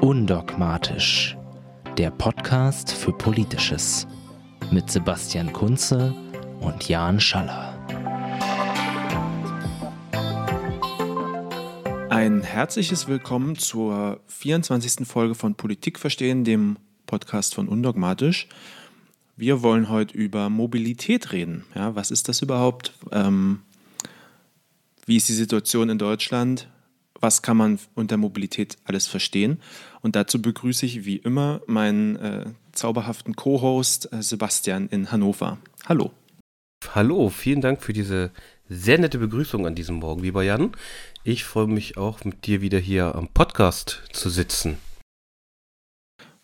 Undogmatisch, der Podcast für Politisches mit Sebastian Kunze und Jan Schaller. Ein herzliches Willkommen zur 24. Folge von Politik verstehen, dem Podcast von Undogmatisch. Wir wollen heute über Mobilität reden. Ja, was ist das überhaupt? Ähm, wie ist die Situation in Deutschland? Was kann man unter Mobilität alles verstehen? Und dazu begrüße ich wie immer meinen äh, zauberhaften Co-Host äh, Sebastian in Hannover. Hallo. Hallo, vielen Dank für diese sehr nette Begrüßung an diesem Morgen, lieber Jan. Ich freue mich auch, mit dir wieder hier am Podcast zu sitzen.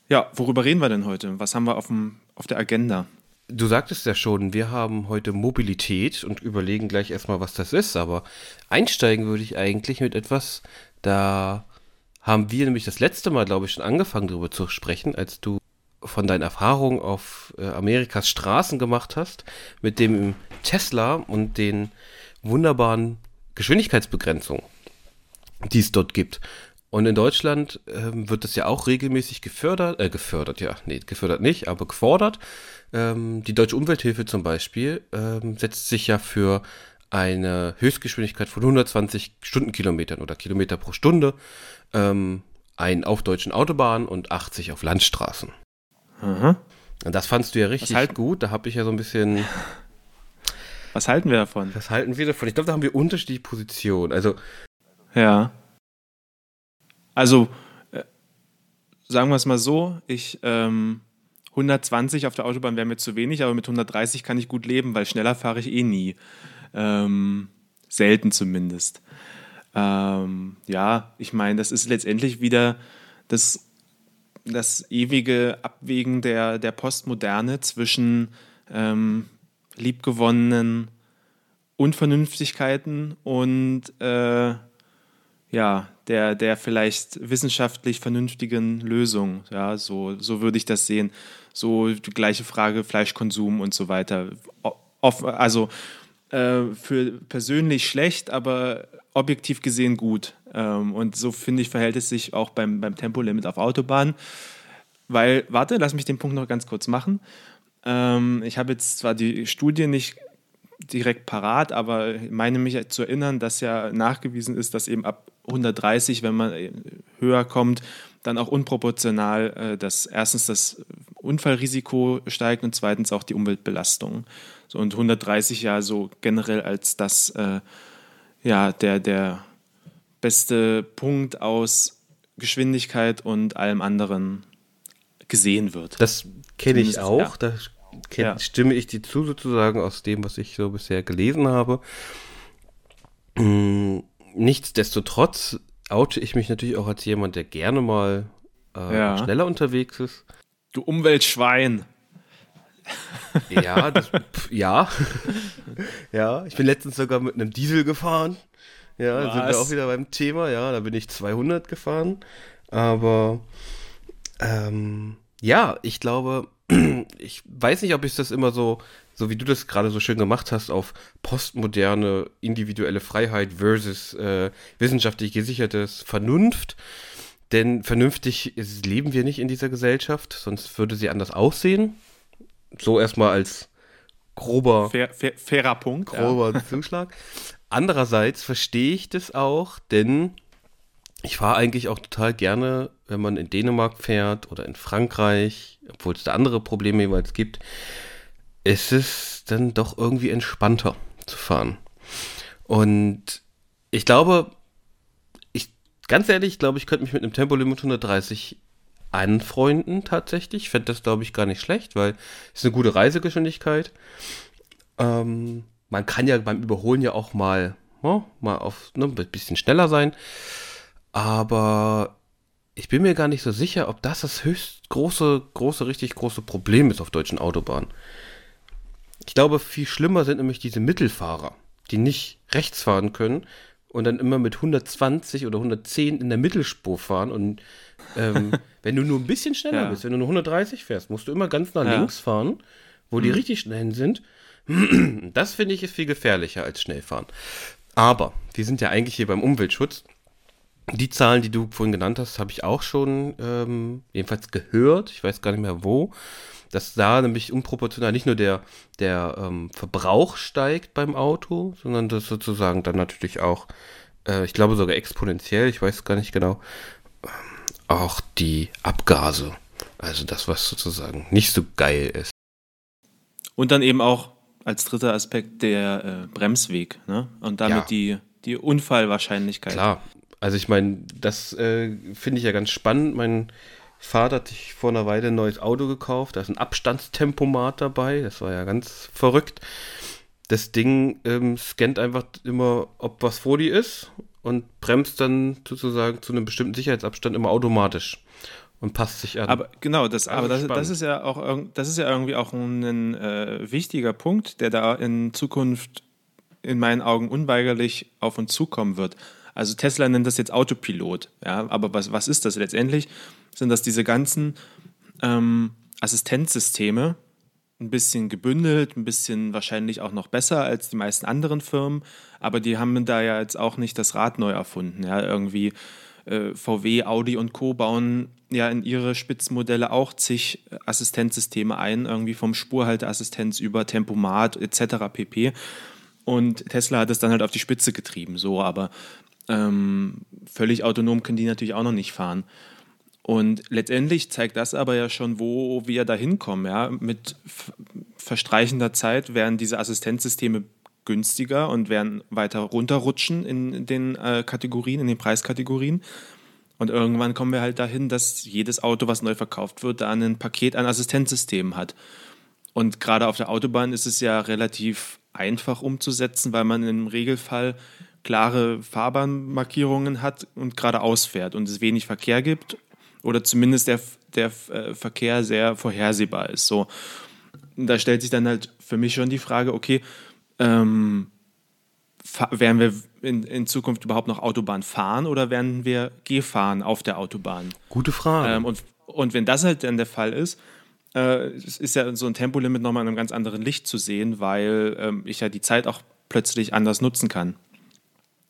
Ja, worüber reden wir denn heute? Was haben wir auf, dem, auf der Agenda? Du sagtest ja schon, wir haben heute Mobilität und überlegen gleich erstmal, was das ist, aber einsteigen würde ich eigentlich mit etwas, da haben wir nämlich das letzte Mal, glaube ich, schon angefangen darüber zu sprechen, als du von deinen Erfahrungen auf äh, Amerikas Straßen gemacht hast, mit dem Tesla und den wunderbaren Geschwindigkeitsbegrenzungen, die es dort gibt. Und in Deutschland ähm, wird das ja auch regelmäßig gefördert, äh, gefördert, ja, nee, gefördert nicht, aber gefordert. Ähm, die Deutsche Umwelthilfe zum Beispiel ähm, setzt sich ja für eine Höchstgeschwindigkeit von 120 Stundenkilometern oder Kilometer pro Stunde ähm, ein auf deutschen Autobahnen und 80 auf Landstraßen. Aha. Und das fandst du ja richtig halt- gut. Da habe ich ja so ein bisschen. Was halten wir davon? Was halten wir davon? Ich glaube, da haben wir unterschiedliche Positionen. Also, Ja. Also, äh, sagen wir es mal so, ich ähm, 120 auf der Autobahn wäre mir zu wenig, aber mit 130 kann ich gut leben, weil schneller fahre ich eh nie. Ähm, selten zumindest. Ähm, ja, ich meine, das ist letztendlich wieder das, das ewige Abwägen der, der Postmoderne zwischen ähm, liebgewonnenen Unvernünftigkeiten und äh, ja, der, der vielleicht wissenschaftlich vernünftigen Lösung. Ja, so, so würde ich das sehen. So die gleiche Frage, Fleischkonsum und so weiter. Also äh, für persönlich schlecht, aber objektiv gesehen gut. Ähm, und so finde ich, verhält es sich auch beim, beim Tempolimit auf Autobahnen. Weil, warte, lass mich den Punkt noch ganz kurz machen. Ähm, ich habe jetzt zwar die Studie nicht direkt parat, aber ich meine mich zu erinnern, dass ja nachgewiesen ist, dass eben ab 130, wenn man äh, höher kommt, dann auch unproportional, äh, dass erstens das Unfallrisiko steigt und zweitens auch die Umweltbelastung. So, und 130 ja so generell als das, äh, ja, der, der beste Punkt aus Geschwindigkeit und allem anderen gesehen wird. das kenne ich auch. Da kenn, Ja. stimme ich dir zu, sozusagen, aus dem, was ich so bisher gelesen habe. Mm, Nichtsdestotrotz oute ich mich natürlich auch als jemand, der gerne mal äh, Ja. schneller unterwegs ist. Du Umweltschwein. Ja, das, pf, ja. ja, ich bin letztens sogar mit einem Diesel gefahren. Ja, da sind wir Was? auch wieder beim Thema. Ja, da bin ich 200 gefahren. Aber ähm, ja, ich glaube, ich weiß nicht, ob ich das immer so, so wie du das gerade so schön gemacht hast, auf postmoderne individuelle Freiheit versus äh, wissenschaftlich gesichertes Vernunft. Denn vernünftig ist, leben wir nicht in dieser Gesellschaft, sonst würde sie anders aussehen. So erstmal als grober, Fair, fair, fairer Punkt. ja. grober Zuschlag. Andererseits verstehe ich das auch, denn ich fahre eigentlich auch total gerne, wenn man in Dänemark fährt oder in Frankreich, obwohl es da andere Probleme jeweils gibt, ist es dann doch irgendwie entspannter zu fahren. Und ich glaube, ich, ganz ehrlich, ich glaube, ich könnte mich mit einem Tempolimit 130 anfreunden tatsächlich. Ich fände das, glaube ich, gar nicht schlecht, weil es ist eine gute Reisegeschwindigkeit. Ähm, man kann ja beim Überholen ja auch mal, ja, mal auf ne, ein bisschen schneller sein. Aber ich bin mir gar nicht so sicher, ob das das höchst große, große, richtig große Problem ist auf deutschen Autobahnen. Ich glaube, viel schlimmer sind nämlich diese Mittelfahrer, die nicht rechts fahren können und dann immer mit 120 oder 110 in der Mittelspur fahren. Und ähm, wenn du nur ein bisschen schneller Ja. bist, wenn du nur 130 fährst, musst du immer ganz nach Ja. links fahren, wo die richtig schnell sind. Das finde ich ist viel gefährlicher als schnell fahren. Aber wir sind ja eigentlich hier beim Umweltschutz. Die Zahlen, die du vorhin genannt hast, habe ich auch schon ähm, jedenfalls gehört. Ich weiß gar nicht mehr wo. Dass da nämlich unproportional nicht nur der, der ähm, Verbrauch steigt beim Auto, sondern dass sozusagen dann natürlich auch, äh, ich glaube sogar exponentiell, ich weiß gar nicht genau, ähm, auch die Abgase. Also das, was sozusagen nicht so geil ist. Und dann eben auch als dritter Aspekt der äh, Bremsweg ne? und damit ja. die, die Unfallwahrscheinlichkeit. Klar, also ich meine, das äh, finde ich ja ganz spannend. Mein Vater hat sich vor einer Weile ein neues Auto gekauft. Da ist ein Abstandstempomat dabei. Das war ja ganz verrückt. Das Ding ähm, scannt einfach immer, ob was vor dir ist und bremst dann sozusagen zu einem bestimmten Sicherheitsabstand immer automatisch und passt sich an. Aber genau, das, also aber das, das, ist ja auch das ist ja irgendwie auch ein äh, wichtiger Punkt, der da in Zukunft in meinen Augen unweigerlich auf uns zukommen wird. Also Tesla nennt das jetzt Autopilot, ja, aber was, was ist das letztendlich? Sind das diese ganzen ähm, Assistenzsysteme, ein bisschen gebündelt, ein bisschen wahrscheinlich auch noch besser als die meisten anderen Firmen, aber die haben da ja jetzt auch nicht das Rad neu erfunden. Ja, irgendwie äh, VW, Audi und Co. bauen ja in ihre Spitzenmodelle auch zig Assistenzsysteme ein, irgendwie vom Spurhalteassistenz über Tempomat etc. pp. Und Tesla hat es dann halt auf die Spitze getrieben, so, aber ähm, völlig autonom können die natürlich auch noch nicht fahren. Und letztendlich zeigt das aber ja schon, wo wir da hinkommen. Ja? Mit verstreichender Zeit werden diese Assistenzsysteme günstiger und werden weiter runterrutschen in den äh, Kategorien, in den Preiskategorien. Und irgendwann kommen wir halt dahin, dass jedes Auto, was neu verkauft wird, da ein Paket an Assistenzsystemen hat. Und gerade auf der Autobahn ist es ja relativ einfach umzusetzen, weil man im Regelfall klare Fahrbahnmarkierungen hat und geradeaus fährt und es wenig Verkehr gibt oder zumindest der, der äh, Verkehr sehr vorhersehbar ist. So, da stellt sich dann halt für mich schon die Frage, okay, ähm, werden wir in, in, Zukunft überhaupt noch Autobahn fahren oder werden wir Gehfahren auf der Autobahn? Gute Frage. Ähm, und, und wenn das halt dann der Fall ist, äh, ist ja so ein Tempolimit nochmal in einem ganz anderen Licht zu sehen, weil ähm, ich ja die Zeit auch plötzlich anders nutzen kann.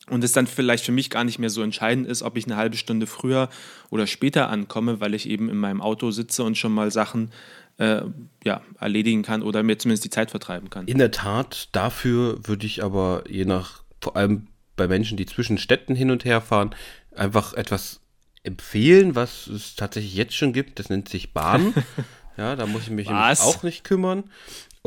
Und es dann vielleicht für mich gar nicht mehr so entscheidend ist, ob ich eine halbe Stunde früher oder später ankomme, weil ich eben in meinem Auto sitze und schon mal Sachen äh, ja, erledigen kann oder mir zumindest die Zeit vertreiben kann. In der Tat, dafür würde ich aber je nach, vor allem bei Menschen, die zwischen Städten hin und her fahren, einfach etwas empfehlen, was es tatsächlich jetzt schon gibt. Das nennt sich Bahn. ja, da muss ich mich auch nicht kümmern.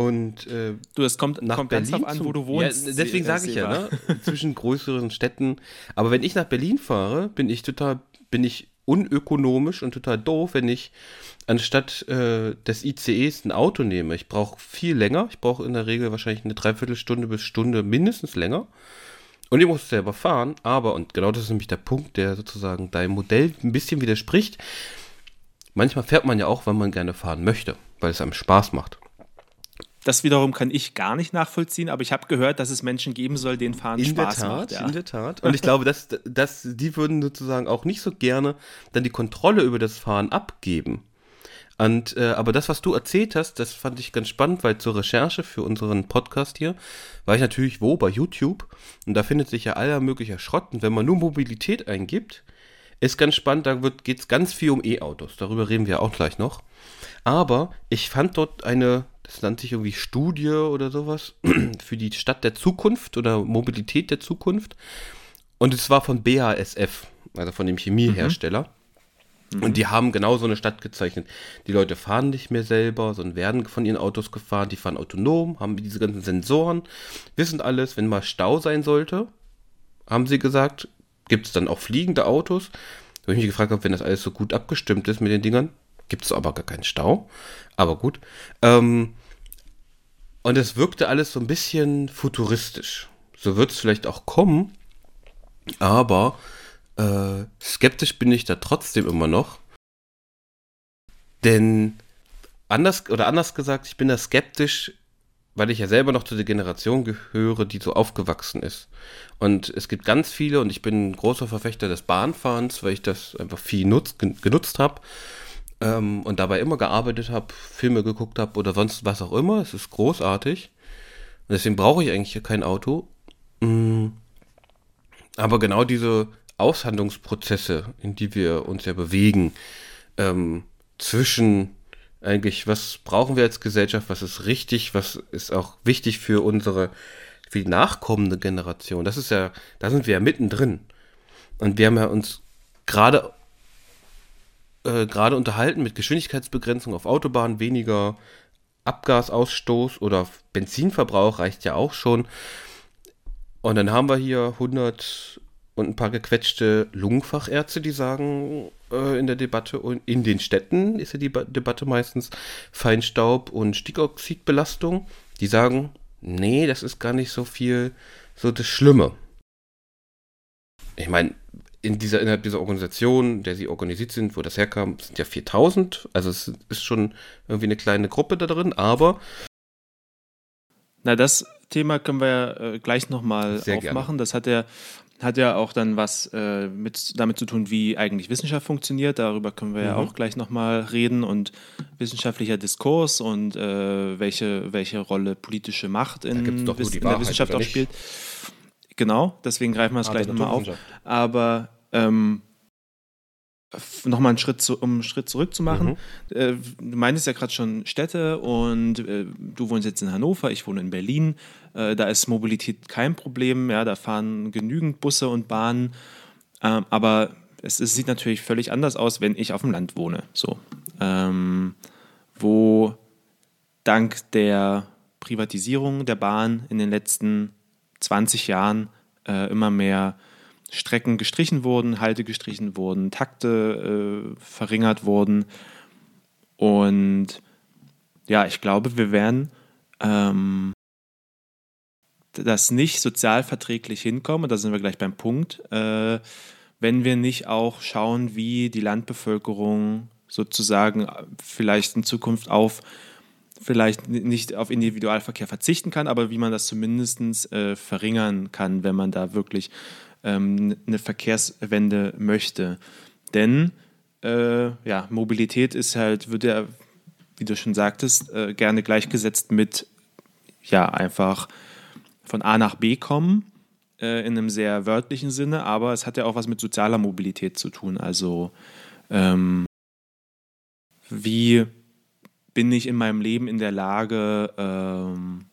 Und äh, du, es kommt, nach kommt Berlin ganz an, wo du wohnst. Ja, deswegen sage ich ja, ne? zwischen größeren Städten. Aber wenn ich nach Berlin fahre, bin ich total, bin ich unökonomisch und total doof, wenn ich anstatt äh, des ICEs ein Auto nehme. Ich brauche viel länger. Ich brauche in der Regel wahrscheinlich eine Dreiviertelstunde bis Stunde mindestens länger. Und ich muss selber fahren. Aber, und genau das ist nämlich der Punkt, der sozusagen deinem Modell ein bisschen widerspricht. Manchmal fährt man ja auch, wenn man gerne fahren möchte, weil es einem Spaß macht. Das wiederum kann ich gar nicht nachvollziehen, aber ich habe gehört, dass es Menschen geben soll, denen Fahren in Spaß der Tat, macht. Ja. In der Tat. Und ich glaube, dass, dass die würden sozusagen auch nicht so gerne dann die Kontrolle über das Fahren abgeben. Und, äh, aber das, was du erzählt hast, das fand ich ganz spannend, weil zur Recherche für unseren Podcast hier war ich natürlich wo? Bei YouTube. Und da findet sich ja aller möglicher Schrott. Und wenn man nur Mobilität eingibt, ist ganz spannend, da geht es ganz viel um E-Autos. Darüber reden wir auch gleich noch. Aber ich fand dort eine das nannte sich irgendwie Studie oder sowas, für die Stadt der Zukunft oder Mobilität der Zukunft. Und es war von BASF, also von dem Chemiehersteller. Mhm. Und die haben genau so eine Stadt gezeichnet. Die Leute fahren nicht mehr selber, sondern werden von ihren Autos gefahren. Die fahren autonom, haben diese ganzen Sensoren, wissen alles. Wenn mal Stau sein sollte, haben sie gesagt, gibt es dann auch fliegende Autos. Wo ich mich gefragt habe, wenn das alles so gut abgestimmt ist mit den Dingern, gibt es aber gar keinen Stau. Aber gut. Ähm, und es wirkte alles so ein bisschen futuristisch. So wird es vielleicht auch kommen, aber äh, skeptisch bin ich da trotzdem immer noch. Denn anders oder anders gesagt, ich bin da skeptisch, weil ich ja selber noch zu der Generation gehöre, die so aufgewachsen ist. Und es gibt ganz viele, und ich bin ein großer Verfechter des Bahnfahrens, weil ich das einfach viel nutz, genutzt habe ähm, und dabei immer gearbeitet habe, Filme geguckt habe oder sonst was auch immer. Es ist großartig. Und deswegen brauche ich eigentlich kein Auto. Mm. Aber genau diese Aushandlungsprozesse, in die wir uns ja bewegen, ähm, zwischen eigentlich, was brauchen wir als Gesellschaft, was ist richtig, was ist auch wichtig für unsere, für die nachkommende Generation. Das ist ja, da sind wir ja mittendrin. Und wir haben ja uns gerade äh, gerade unterhalten mit Geschwindigkeitsbegrenzung auf Autobahnen, weniger Abgasausstoß oder Benzinverbrauch reicht ja auch schon. Und dann haben wir hier 100 und ein paar gequetschte Lungenfachärzte, die sagen äh, in der Debatte und in den Städten ist ja die ba Debatte meistens Feinstaub und Stickoxidbelastung. Die sagen, nee, das ist gar nicht so viel so das Schlimme. Ich meine, in dieser, innerhalb dieser Organisation, der sie organisiert sind, wo das herkam, sind ja 4000. Also es ist schon irgendwie eine kleine Gruppe da drin, aber. Na, das Thema können wir ja äh, gleich nochmal aufmachen. Gerne. Das hat ja, hat ja auch dann was äh, mit, damit zu tun, wie eigentlich Wissenschaft funktioniert. Darüber können wir mhm. ja auch gleich nochmal reden und wissenschaftlicher Diskurs und äh, welche, welche Rolle politische Macht in, in der Wissenschaft auch spielt. Genau, deswegen greifen wir es gleich nochmal auf. Aber ähm, nochmal einen Schritt, zu, um einen Schritt zurück zu machen. Mhm. Äh, du meintest ja gerade schon Städte und äh, du wohnst jetzt in Hannover, ich wohne in Berlin. Äh, da ist Mobilität kein Problem, ja, da fahren genügend Busse und Bahnen. Ähm, aber es, es, sieht natürlich völlig anders aus, wenn ich auf dem Land wohne. So. Ähm, wo dank der Privatisierung der Bahn in den letzten 20 Jahren äh, immer mehr Strecken gestrichen wurden, Halte gestrichen wurden, Takte äh, verringert wurden. Und ja, ich glaube, wir werden ähm, das nicht sozialverträglich hinkommen, da sind wir gleich beim Punkt, äh, wenn wir nicht auch schauen, wie die Landbevölkerung sozusagen vielleicht in Zukunft auf vielleicht nicht auf Individualverkehr verzichten kann, aber wie man das zumindest äh, verringern kann, wenn man da wirklich ähm, eine Verkehrswende möchte. Denn äh, ja, Mobilität ist halt, wird ja, wie du schon sagtest, äh, gerne gleichgesetzt mit ja, einfach von A nach B kommen, äh, in einem sehr wörtlichen Sinne, aber es hat ja auch was mit sozialer Mobilität zu tun. Also ähm, wie bin ich in meinem Leben in der Lage, ähm,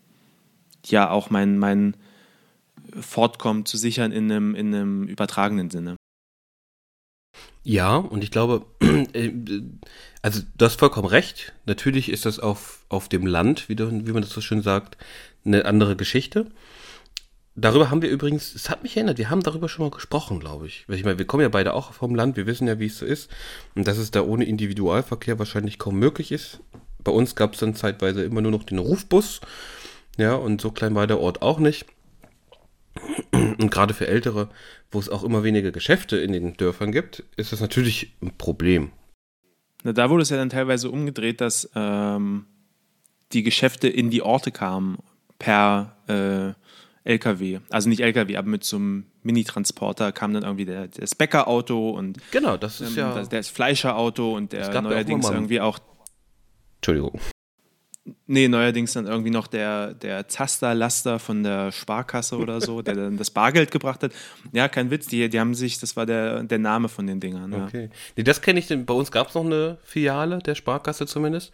ja auch mein, mein Fortkommen zu sichern in einem, in einem übertragenen Sinne. Ja, und ich glaube, äh, also du hast vollkommen recht. Natürlich ist das auf, auf dem Land, wie, wie man das so schön sagt, eine andere Geschichte. Darüber haben wir übrigens, es hat mich erinnert, wir haben darüber schon mal gesprochen, glaube ich. Ich meine, wir kommen ja beide auch vom Land, wir wissen ja, wie es so ist. Und dass es da ohne Individualverkehr wahrscheinlich kaum möglich ist. Bei uns gab es dann zeitweise immer nur noch den Rufbus. Ja, und so klein war der Ort auch nicht. Und gerade für Ältere, wo es auch immer weniger Geschäfte in den Dörfern gibt, ist das natürlich ein Problem. Na, da wurde es ja dann teilweise umgedreht, dass ähm, die Geschäfte in die Orte kamen per äh, LKW. Also nicht LKW, aber mit so einem Mini-Transporter kam dann irgendwie der, das Bäckerauto und genau, das ist ähm, ja das, das Fleischerauto und der neuerdings auch irgendwie auch Entschuldigung. Nee, neuerdings dann irgendwie noch der, der Zaster-Laster von der Sparkasse oder so, der dann das Bargeld gebracht hat. Ja, kein Witz, die, die haben sich, das war der, der Name von den Dingern. Ja. Okay. Nee, das kenne ich, denn bei uns gab es noch eine Filiale der Sparkasse zumindest.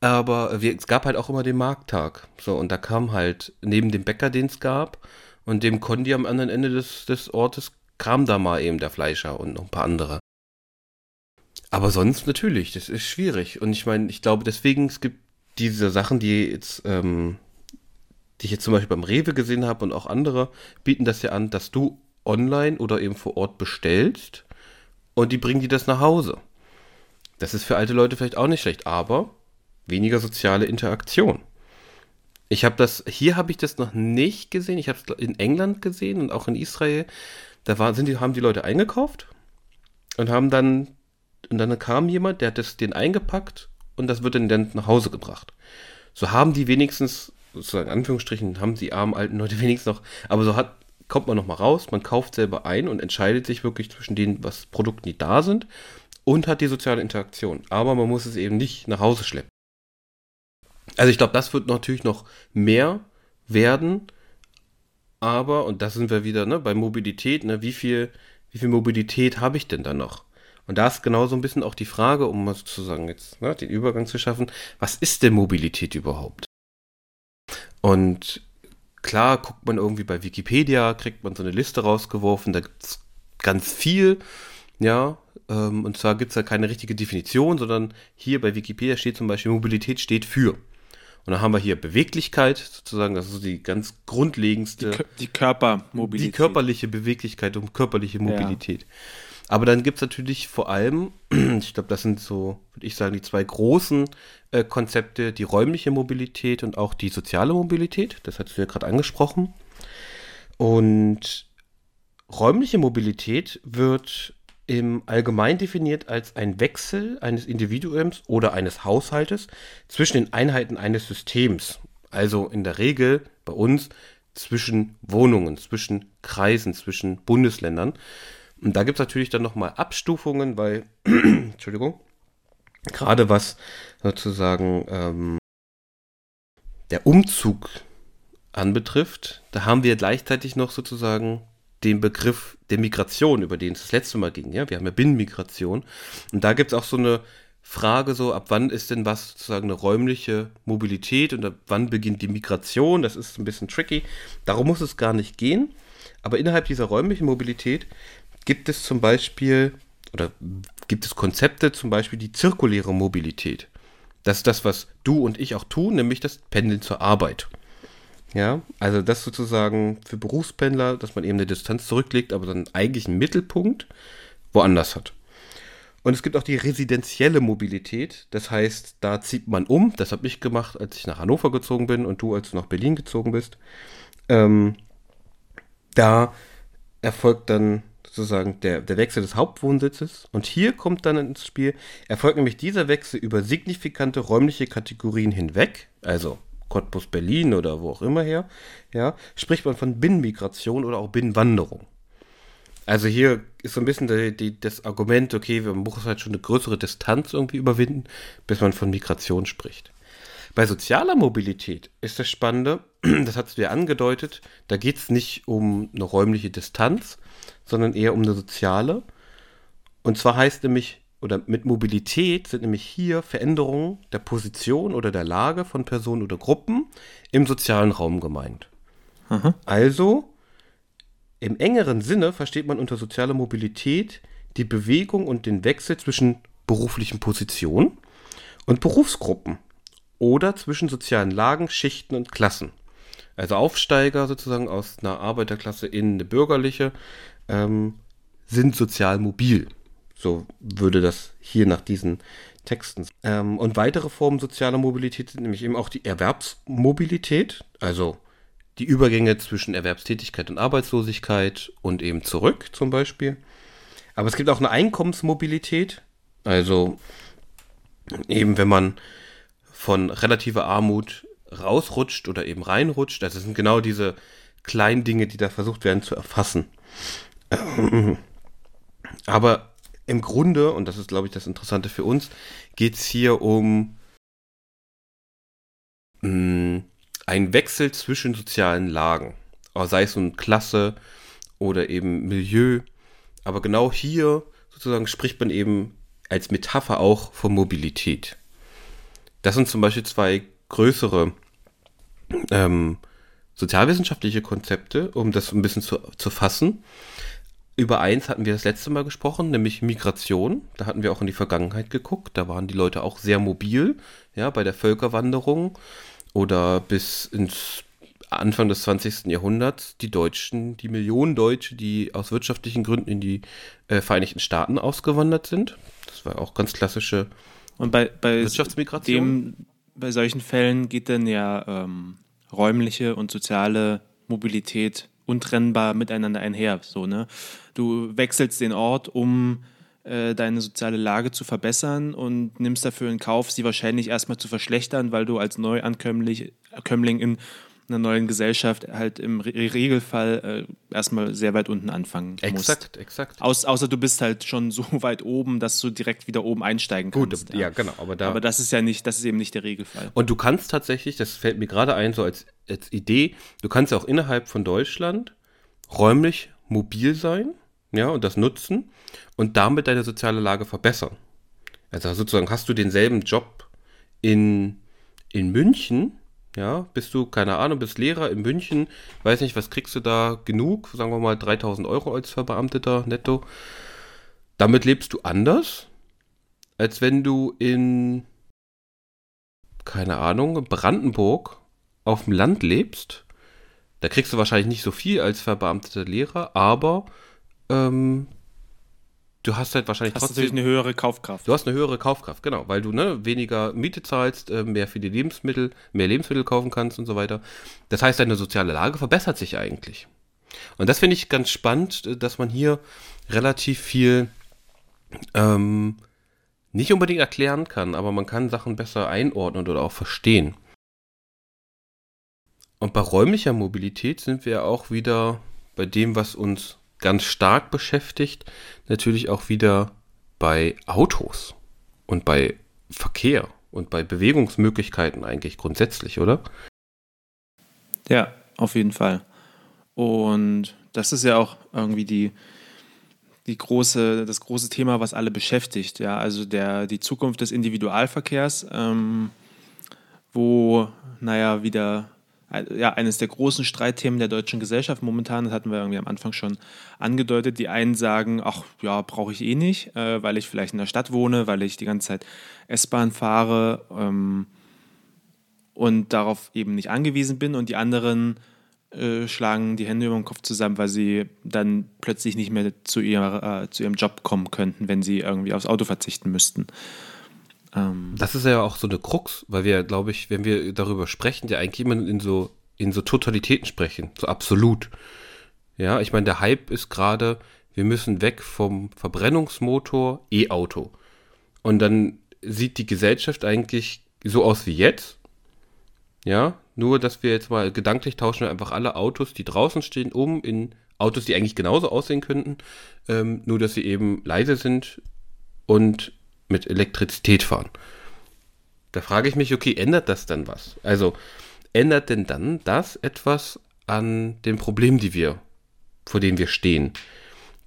Aber wir, es gab halt auch immer den Markttag. So, und da kam halt neben dem Bäcker, den es gab, und dem Kondi am anderen Ende des, des Ortes, kam da mal eben der Fleischer und noch ein paar andere. Aber sonst natürlich, das ist schwierig. Und ich meine, ich glaube deswegen, es gibt diese Sachen, die jetzt, ähm, die ich jetzt zum Beispiel beim Rewe gesehen habe und auch andere, bieten das ja an, dass du online oder eben vor Ort bestellst und die bringen dir das nach Hause. Das ist für alte Leute vielleicht auch nicht schlecht, aber weniger soziale Interaktion. Ich habe das, hier habe ich das noch nicht gesehen. Ich habe es in England gesehen und auch in Israel. Da war, sind die, haben die Leute eingekauft und haben dann und dann kam jemand, der hat das den eingepackt und das wird dann, nach Hause gebracht. So haben die wenigstens, sozusagen in Anführungsstrichen, haben die armen alten Leute wenigstens noch, aber so hat, kommt man noch mal raus, man kauft selber ein und entscheidet sich wirklich zwischen den was Produkten, die da sind und hat die soziale Interaktion. Aber man muss es eben nicht nach Hause schleppen. Also ich glaube, das wird natürlich noch mehr werden, aber, und da sind wir wieder ne, bei Mobilität, ne, wie viel wie viel Mobilität habe ich denn da noch? Und da ist genau so ein bisschen auch die Frage, um mal sozusagen jetzt ne, den Übergang zu schaffen, was ist denn Mobilität überhaupt? Und klar, guckt man irgendwie bei Wikipedia, kriegt man so eine Liste rausgeworfen, da gibt es ganz viel, ja, ähm, und zwar gibt es da keine richtige Definition, sondern hier bei Wikipedia steht zum Beispiel, Mobilität steht für. Und dann haben wir hier Beweglichkeit, sozusagen, das ist die ganz grundlegendste. Die, die Körpermobilität. Die körperliche Beweglichkeit und körperliche Mobilität. Ja. Aber dann gibt es natürlich vor allem, ich glaube, das sind so, würde ich sagen, die zwei großen äh, Konzepte, die räumliche Mobilität und auch die soziale Mobilität. Das hast du ja gerade angesprochen. Und räumliche Mobilität wird im Allgemein definiert als ein Wechsel eines Individuums oder eines Haushaltes zwischen den Einheiten eines Systems. Also in der Regel bei uns zwischen Wohnungen, zwischen Kreisen, zwischen Bundesländern. Und da gibt es natürlich dann nochmal Abstufungen, weil, Entschuldigung, gerade was sozusagen ähm, der Umzug anbetrifft, da haben wir gleichzeitig noch sozusagen den Begriff der Migration, über den es das letzte Mal ging. Ja, wir haben ja Binnenmigration. Und da gibt es auch so eine Frage, so ab wann ist denn was sozusagen eine räumliche Mobilität und ab wann beginnt die Migration? Das ist ein bisschen tricky. Darum muss es gar nicht gehen. Aber innerhalb dieser räumlichen Mobilität gibt es zum Beispiel oder gibt es Konzepte, zum Beispiel die zirkuläre Mobilität. Das ist das, was du und ich auch tun, nämlich das Pendeln zur Arbeit. Ja, also das sozusagen für Berufspendler, dass man eben eine Distanz zurücklegt, aber dann eigentlich einen Mittelpunkt woanders hat. Und es gibt auch die residenzielle Mobilität. Das heißt, da zieht man um. Das habe ich gemacht, als ich nach Hannover gezogen bin und du, als du nach Berlin gezogen bist. Ähm, da erfolgt dann sozusagen der, der Wechsel des Hauptwohnsitzes. Und hier kommt dann ins Spiel, erfolgt nämlich dieser Wechsel über signifikante räumliche Kategorien hinweg. Also Cottbus Berlin oder wo auch immer her, ja, spricht man von Binnenmigration oder auch Binnenwanderung. Also hier ist so ein bisschen die, die, das Argument, okay, man muss halt schon eine größere Distanz irgendwie überwinden, bis man von Migration spricht. Bei sozialer Mobilität ist das Spannende, das hast du ja angedeutet, da geht es nicht um eine räumliche Distanz, sondern eher um eine soziale. Und zwar heißt nämlich oder mit Mobilität sind nämlich hier Veränderungen der Position oder der Lage von Personen oder Gruppen im sozialen Raum gemeint. Aha. Also im engeren Sinne versteht man unter sozialer Mobilität die Bewegung und den Wechsel zwischen beruflichen Positionen und Berufsgruppen oder zwischen sozialen Lagen, Schichten und Klassen. Also Aufsteiger sozusagen aus einer Arbeiterklasse in eine bürgerliche ähm, sind sozial mobil. So würde das hier nach diesen Texten. Ähm, und weitere Formen sozialer Mobilität sind nämlich eben auch die Erwerbsmobilität, also die Übergänge zwischen Erwerbstätigkeit und Arbeitslosigkeit und eben zurück zum Beispiel. Aber es gibt auch eine Einkommensmobilität, also eben wenn man von relativer Armut rausrutscht oder eben reinrutscht. Das sind genau diese kleinen Dinge, die da versucht werden zu erfassen. Aber im Grunde, und das ist, glaube ich, das Interessante für uns, geht es hier um mm, einen Wechsel zwischen sozialen Lagen. Sei es nun Klasse oder eben Milieu. Aber genau hier sozusagen spricht man eben als Metapher auch von Mobilität. Das sind zum Beispiel zwei größere ähm, sozialwissenschaftliche Konzepte, um das ein bisschen zu, zu fassen. Über eins hatten wir das letzte Mal gesprochen, nämlich Migration. Da hatten wir auch in die Vergangenheit geguckt. Da waren die Leute auch sehr mobil, ja, bei der Völkerwanderung oder bis ins Anfang des 20. Jahrhunderts die Deutschen, die Millionen Deutsche, die aus wirtschaftlichen Gründen in die äh, Vereinigten Staaten ausgewandert sind. Das war auch ganz klassische Und bei, bei Wirtschaftsmigration. Dem, bei solchen Fällen geht dann ja ähm, räumliche und soziale Mobilität untrennbar miteinander einher. So, ne? Du wechselst den Ort, um äh, deine soziale Lage zu verbessern und nimmst dafür in Kauf, sie wahrscheinlich erstmal zu verschlechtern, weil du als Neuankömmling in einer neuen Gesellschaft halt im Re Regelfall äh, erstmal sehr weit unten anfangen musst. Exakt, exakt. Aus, außer du bist halt schon so weit oben, dass du direkt wieder oben einsteigen kannst. Gut, ja, ja genau. Aber, da aber das ist ja nicht, das ist eben nicht der Regelfall. Und du kannst tatsächlich, das fällt mir gerade ein, so als, als Idee, du kannst auch innerhalb von Deutschland räumlich mobil sein, ja, und das nutzen und damit deine soziale Lage verbessern. Also sozusagen hast du denselben Job in, in München, ja, bist du, keine Ahnung, bist Lehrer in München, weiß nicht, was kriegst du da genug, sagen wir mal 3000 Euro als Verbeamteter netto. Damit lebst du anders, als wenn du in, keine Ahnung, Brandenburg auf dem Land lebst. Da kriegst du wahrscheinlich nicht so viel als verbeamteter Lehrer, aber ähm, du hast halt wahrscheinlich hast trotzdem natürlich eine höhere Kaufkraft. Du hast eine höhere Kaufkraft, genau, weil du ne, weniger Miete zahlst, äh, mehr für die Lebensmittel, mehr Lebensmittel kaufen kannst und so weiter. Das heißt, deine soziale Lage verbessert sich eigentlich. Und das finde ich ganz spannend, äh, dass man hier relativ viel ähm, nicht unbedingt erklären kann, aber man kann Sachen besser einordnen oder auch verstehen. Und bei räumlicher Mobilität sind wir auch wieder bei dem, was uns ganz stark beschäftigt, natürlich auch wieder bei Autos und bei Verkehr und bei Bewegungsmöglichkeiten eigentlich grundsätzlich, oder? Ja, auf jeden Fall. Und das ist ja auch irgendwie die, die große, das große Thema, was alle beschäftigt. Ja, also der, die Zukunft des Individualverkehrs, ähm, wo, naja, wieder ja, eines der großen Streitthemen der deutschen Gesellschaft momentan, das hatten wir irgendwie am Anfang schon angedeutet. Die einen sagen, ach ja, brauche ich eh nicht, äh, weil ich vielleicht in der Stadt wohne, weil ich die ganze Zeit S-Bahn fahre ähm, und darauf eben nicht angewiesen bin. Und die anderen äh, schlagen die Hände über den Kopf zusammen, weil sie dann plötzlich nicht mehr zu, ihrer, äh, zu ihrem Job kommen könnten, wenn sie irgendwie aufs Auto verzichten müssten. Ähm, das ist ja auch so eine Krux, weil wir, glaube ich, wenn wir darüber sprechen, ja eigentlich immer in so, in so Totalitäten sprechen, so absolut. Ja, ich meine, der Hype ist gerade, wir müssen weg vom Verbrennungsmotor E-Auto. Und dann sieht die Gesellschaft eigentlich so aus wie jetzt. Ja, nur dass wir jetzt mal gedanklich tauschen einfach alle Autos, die draußen stehen, um in Autos, die eigentlich genauso aussehen könnten, ähm, nur dass sie eben leise sind und mit Elektrizität fahren. Da frage ich mich, okay, ändert das dann was? Also ändert denn dann das etwas an den Problemen, die wir, vor denen wir stehen?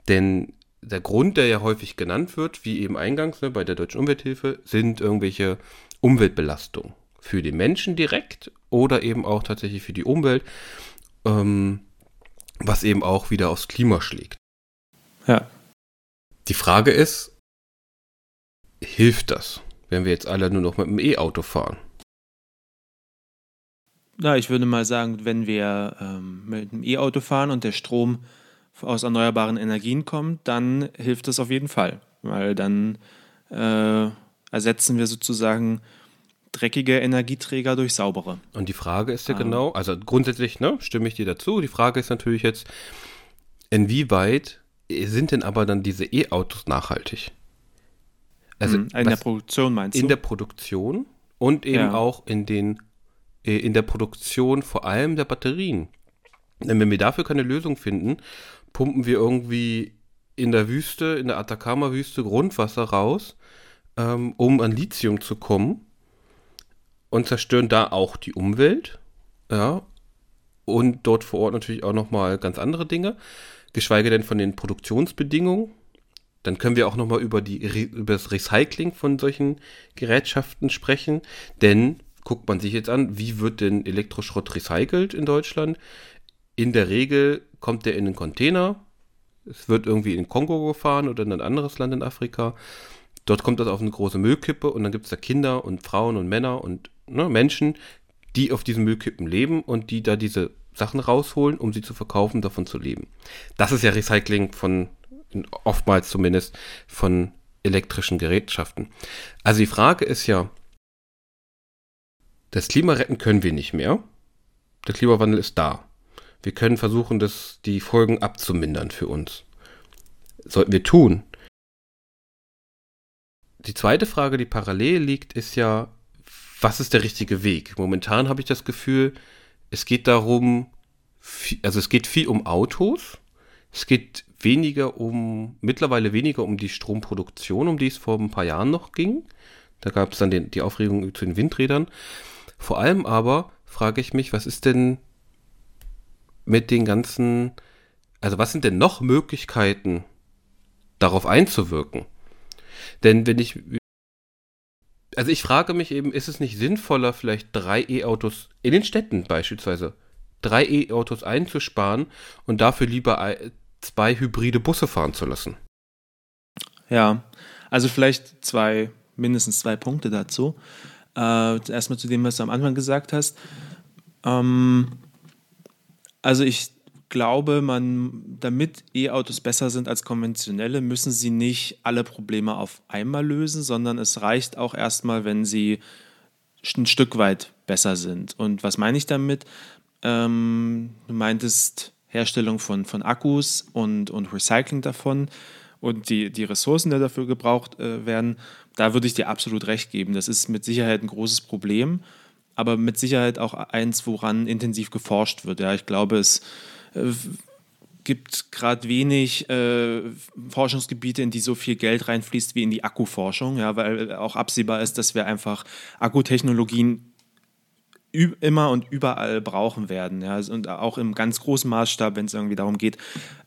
Denn der Grund, der ja häufig genannt wird, wie eben eingangs ne, bei der Deutschen Umwelthilfe, sind irgendwelche Umweltbelastungen für den Menschen direkt oder eben auch tatsächlich für die Umwelt, ähm, was eben auch wieder aufs Klima schlägt. Ja. Die Frage ist, hilft das, wenn wir jetzt alle nur noch mit dem E-Auto fahren? Na, ich würde mal sagen, wenn wir ähm, mit dem E-Auto fahren und der Strom aus erneuerbaren Energien kommt, dann hilft das auf jeden Fall, weil dann äh, ersetzen wir sozusagen dreckige Energieträger durch saubere. Und die Frage ist ja ah. genau, also grundsätzlich ne, stimme ich dir dazu. Die Frage ist natürlich jetzt, inwieweit sind denn aber dann diese E-Autos nachhaltig? Also mhm, in der Produktion meinst du? In der Produktion und eben ja. auch in den äh, in der Produktion vor allem der Batterien. Denn wenn wir dafür keine Lösung finden, pumpen wir irgendwie in der Wüste, in der Atacama-Wüste Grundwasser raus, ähm, um an Lithium zu kommen und zerstören da auch die Umwelt. Ja. Und dort vor Ort natürlich auch nochmal ganz andere Dinge. Geschweige denn von den Produktionsbedingungen. Dann können wir auch nochmal über, über das Recycling von solchen Gerätschaften sprechen. Denn guckt man sich jetzt an, wie wird denn Elektroschrott recycelt in Deutschland? In der Regel kommt der in einen Container. Es wird irgendwie in Kongo gefahren oder in ein anderes Land in Afrika. Dort kommt das auf eine große Müllkippe und dann gibt es da Kinder und Frauen und Männer und ne, Menschen, die auf diesen Müllkippen leben und die da diese Sachen rausholen, um sie zu verkaufen, davon zu leben. Das ist ja Recycling von oftmals zumindest von elektrischen Gerätschaften. Also die Frage ist ja, das Klima retten können wir nicht mehr. Der Klimawandel ist da. Wir können versuchen, das, die Folgen abzumindern für uns. Sollten wir tun. Die zweite Frage, die parallel liegt, ist ja, was ist der richtige Weg? Momentan habe ich das Gefühl, es geht darum, also es geht viel um Autos, es geht weniger um, mittlerweile weniger um die Stromproduktion, um die es vor ein paar Jahren noch ging. Da gab es dann den, die Aufregung zu den Windrädern. Vor allem aber frage ich mich, was ist denn mit den ganzen, also was sind denn noch Möglichkeiten, darauf einzuwirken. Denn wenn ich, also ich frage mich eben, ist es nicht sinnvoller, vielleicht drei E-Autos in den Städten beispielsweise, drei E-Autos einzusparen und dafür lieber zwei hybride Busse fahren zu lassen? Ja, also vielleicht zwei, mindestens zwei Punkte dazu. Äh, erstmal zu dem, was du am Anfang gesagt hast. Ähm, also ich glaube, man, damit E-Autos besser sind als konventionelle, müssen sie nicht alle Probleme auf einmal lösen, sondern es reicht auch erstmal, wenn sie ein Stück weit besser sind. Und was meine ich damit? Ähm, du meintest Herstellung von, von Akkus und, und Recycling davon und die, die Ressourcen, die dafür gebraucht äh, werden. Da würde ich dir absolut recht geben. Das ist mit Sicherheit ein großes Problem, aber mit Sicherheit auch eins, woran intensiv geforscht wird. Ja, ich glaube, es äh, gibt gerade wenig äh, Forschungsgebiete, in die so viel Geld reinfließt wie in die Akkuforschung, ja, weil auch absehbar ist, dass wir einfach Akkutechnologien immer und überall brauchen werden. Ja, und auch im ganz großen Maßstab, wenn es irgendwie darum geht,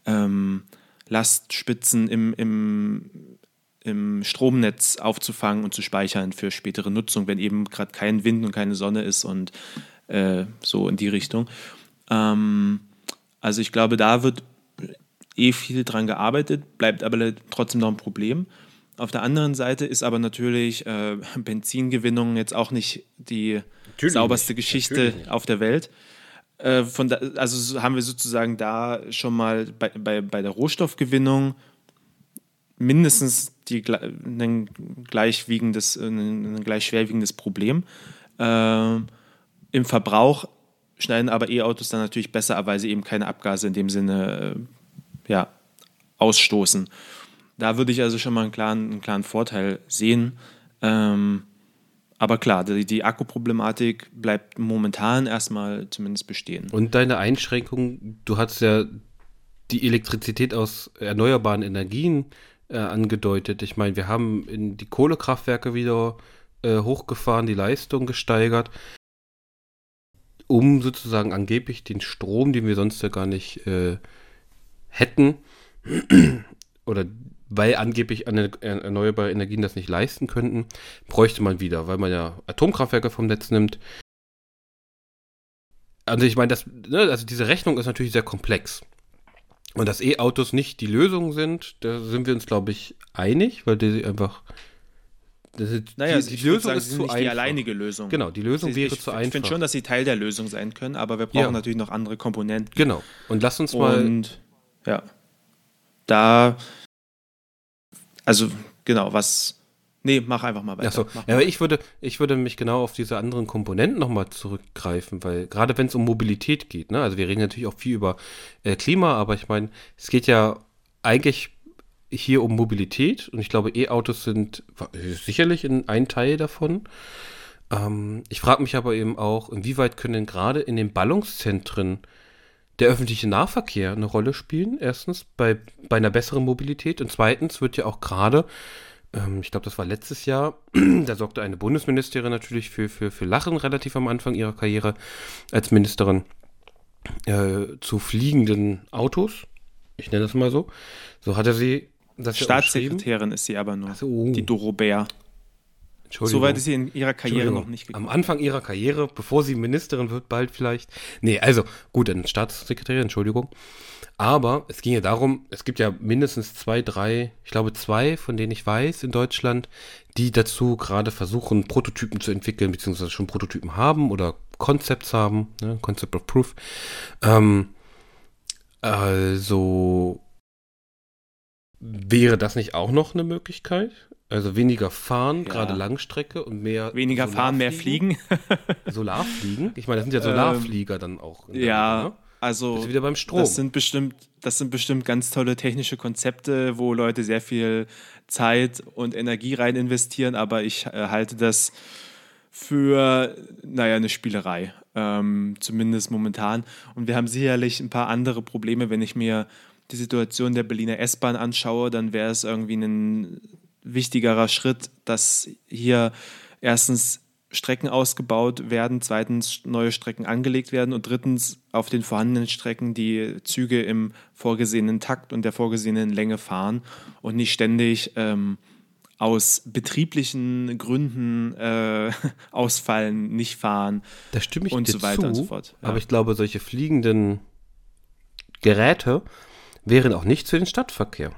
ähm, Lastspitzen im, im, im Stromnetz aufzufangen und zu speichern für spätere Nutzung, wenn eben gerade kein Wind und keine Sonne ist und äh, so in die Richtung. Ähm, also ich glaube, da wird eh viel dran gearbeitet, bleibt aber trotzdem noch ein Problem. Auf der anderen Seite ist aber natürlich äh, Benzingewinnung jetzt auch nicht die natürlich sauberste nicht. Geschichte auf der Welt. Äh, von da, also haben wir sozusagen da schon mal bei, bei, bei der Rohstoffgewinnung mindestens die, ein, gleichwiegendes, ein gleich schwerwiegendes Problem. Äh, Im Verbrauch schneiden aber E-Autos dann natürlich besser weil sie eben keine Abgase in dem Sinne äh, ja, ausstoßen. Da würde ich also schon mal einen klaren, einen klaren Vorteil sehen. Ähm, aber klar, die, die Akkuproblematik bleibt momentan erstmal zumindest bestehen. Und deine Einschränkung, du hast ja die Elektrizität aus erneuerbaren Energien äh, angedeutet. Ich meine, wir haben in die Kohlekraftwerke wieder äh, hochgefahren, die Leistung gesteigert um sozusagen angeblich den Strom, den wir sonst ja gar nicht äh, hätten, oder weil angeblich erneuerbare Energien das nicht leisten könnten, bräuchte man wieder, weil man ja Atomkraftwerke vom Netz nimmt. Also ich meine, das, ne, also diese Rechnung ist natürlich sehr komplex. Und dass E-Autos nicht die Lösung sind, da sind wir uns, glaube ich, einig, weil die einfach das ist, naja, die, die Lösung sagen, ist zu nicht einfach. die alleinige Lösung. Genau, die Lösung ich, wäre ich, zu einfach. Ich finde schon, dass sie Teil der Lösung sein können, aber wir brauchen ja. natürlich noch andere Komponenten. Genau. Und lass uns mal. Und ja, da, also genau, was. Nee, mach einfach mal weiter. Achso, ja, aber ich würde, ich würde mich genau auf diese anderen Komponenten nochmal zurückgreifen, weil gerade wenn es um Mobilität geht, ne, also wir reden natürlich auch viel über äh, Klima, aber ich meine, es geht ja eigentlich hier um Mobilität und ich glaube, E-Autos sind sicherlich in ein Teil davon. Ähm, ich frage mich aber eben auch, inwieweit können gerade in den Ballungszentren der öffentliche Nahverkehr eine Rolle spielen? Erstens bei, bei einer besseren Mobilität und zweitens wird ja auch gerade, ähm, ich glaube, das war letztes Jahr, da sorgte eine Bundesministerin natürlich für, für, für Lachen relativ am Anfang ihrer Karriere als Ministerin äh, zu fliegenden Autos. Ich nenne das mal so. So hatte sie das Staatssekretärin ist sie aber nur. So. Die Dorobert. Soweit ist sie in ihrer Karriere noch nicht gekommen. Am Anfang ihrer Karriere, bevor sie Ministerin wird, bald vielleicht. Nee, also gut, dann Staatssekretärin, Entschuldigung. Aber es ging ja darum, es gibt ja mindestens zwei, drei, ich glaube zwei, von denen ich weiß in Deutschland, die dazu gerade versuchen, Prototypen zu entwickeln, beziehungsweise schon Prototypen haben oder Concepts haben, ne? Concept of Proof. Ähm, also Wäre das nicht auch noch eine Möglichkeit? Also weniger fahren, ja. gerade Langstrecke und mehr. Weniger fahren, mehr fliegen. Solarfliegen? Ich meine, das sind ja Solarflieger ähm, dann auch. Ja, Welt, ne? also. Wieder beim Strom. Das sind, bestimmt, das sind bestimmt ganz tolle technische Konzepte, wo Leute sehr viel Zeit und Energie rein investieren, aber ich äh, halte das für, naja, eine Spielerei. Ähm, zumindest momentan. Und wir haben sicherlich ein paar andere Probleme, wenn ich mir die Situation der Berliner S-Bahn anschaue, dann wäre es irgendwie ein wichtigerer Schritt, dass hier erstens Strecken ausgebaut werden, zweitens neue Strecken angelegt werden und drittens auf den vorhandenen Strecken die Züge im vorgesehenen Takt und der vorgesehenen Länge fahren und nicht ständig ähm, aus betrieblichen Gründen äh, ausfallen, nicht fahren Da stimme ich und dir so weiter zu, und so fort. Ja. Aber ich glaube, solche fliegenden Geräte wären auch nicht für den Stadtverkehr.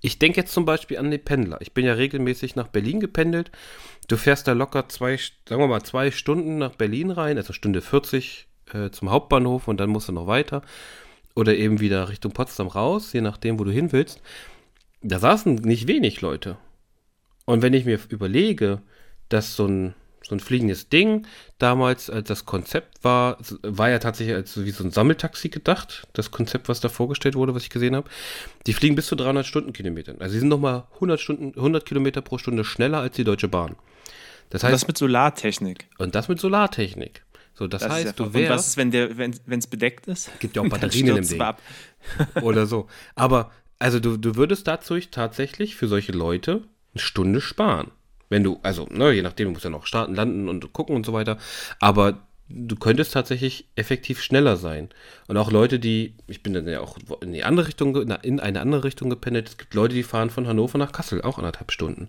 Ich denke jetzt zum Beispiel an die Pendler. Ich bin ja regelmäßig nach Berlin gependelt. Du fährst da locker zwei, sagen wir mal, zwei Stunden nach Berlin rein, also Stunde 40 äh, zum Hauptbahnhof und dann musst du noch weiter. Oder eben wieder Richtung Potsdam raus, je nachdem, wo du hin willst. Da saßen nicht wenig Leute. Und wenn ich mir überlege, dass so ein, so ein fliegendes Ding damals, als das Konzept war, war ja tatsächlich als wie so ein Sammeltaxi gedacht, das Konzept, was da vorgestellt wurde, was ich gesehen habe. Die fliegen bis zu 300 Stundenkilometern. Also sie sind nochmal 100 Stunden, 100 Kilometer pro Stunde schneller als die Deutsche Bahn. Das Und heißt, das mit Solartechnik. und das mit Solartechnik. So, das, Das heißt, ja du verrückt. Und was wärst, ist, wenn der, wenn es bedeckt ist? gibt ja auch Batterien in dem Ding. er oder so. Aber, also du, du würdest dadurch tatsächlich für solche Leute eine Stunde sparen. Wenn du, also, ne, je nachdem, du musst ja noch starten, landen und gucken und so weiter. Aber du könntest tatsächlich effektiv schneller sein. Und auch Leute, die, ich bin dann ja auch in die andere Richtung, in eine andere Richtung gependelt. Es gibt Leute, die fahren von Hannover nach Kassel, auch anderthalb Stunden.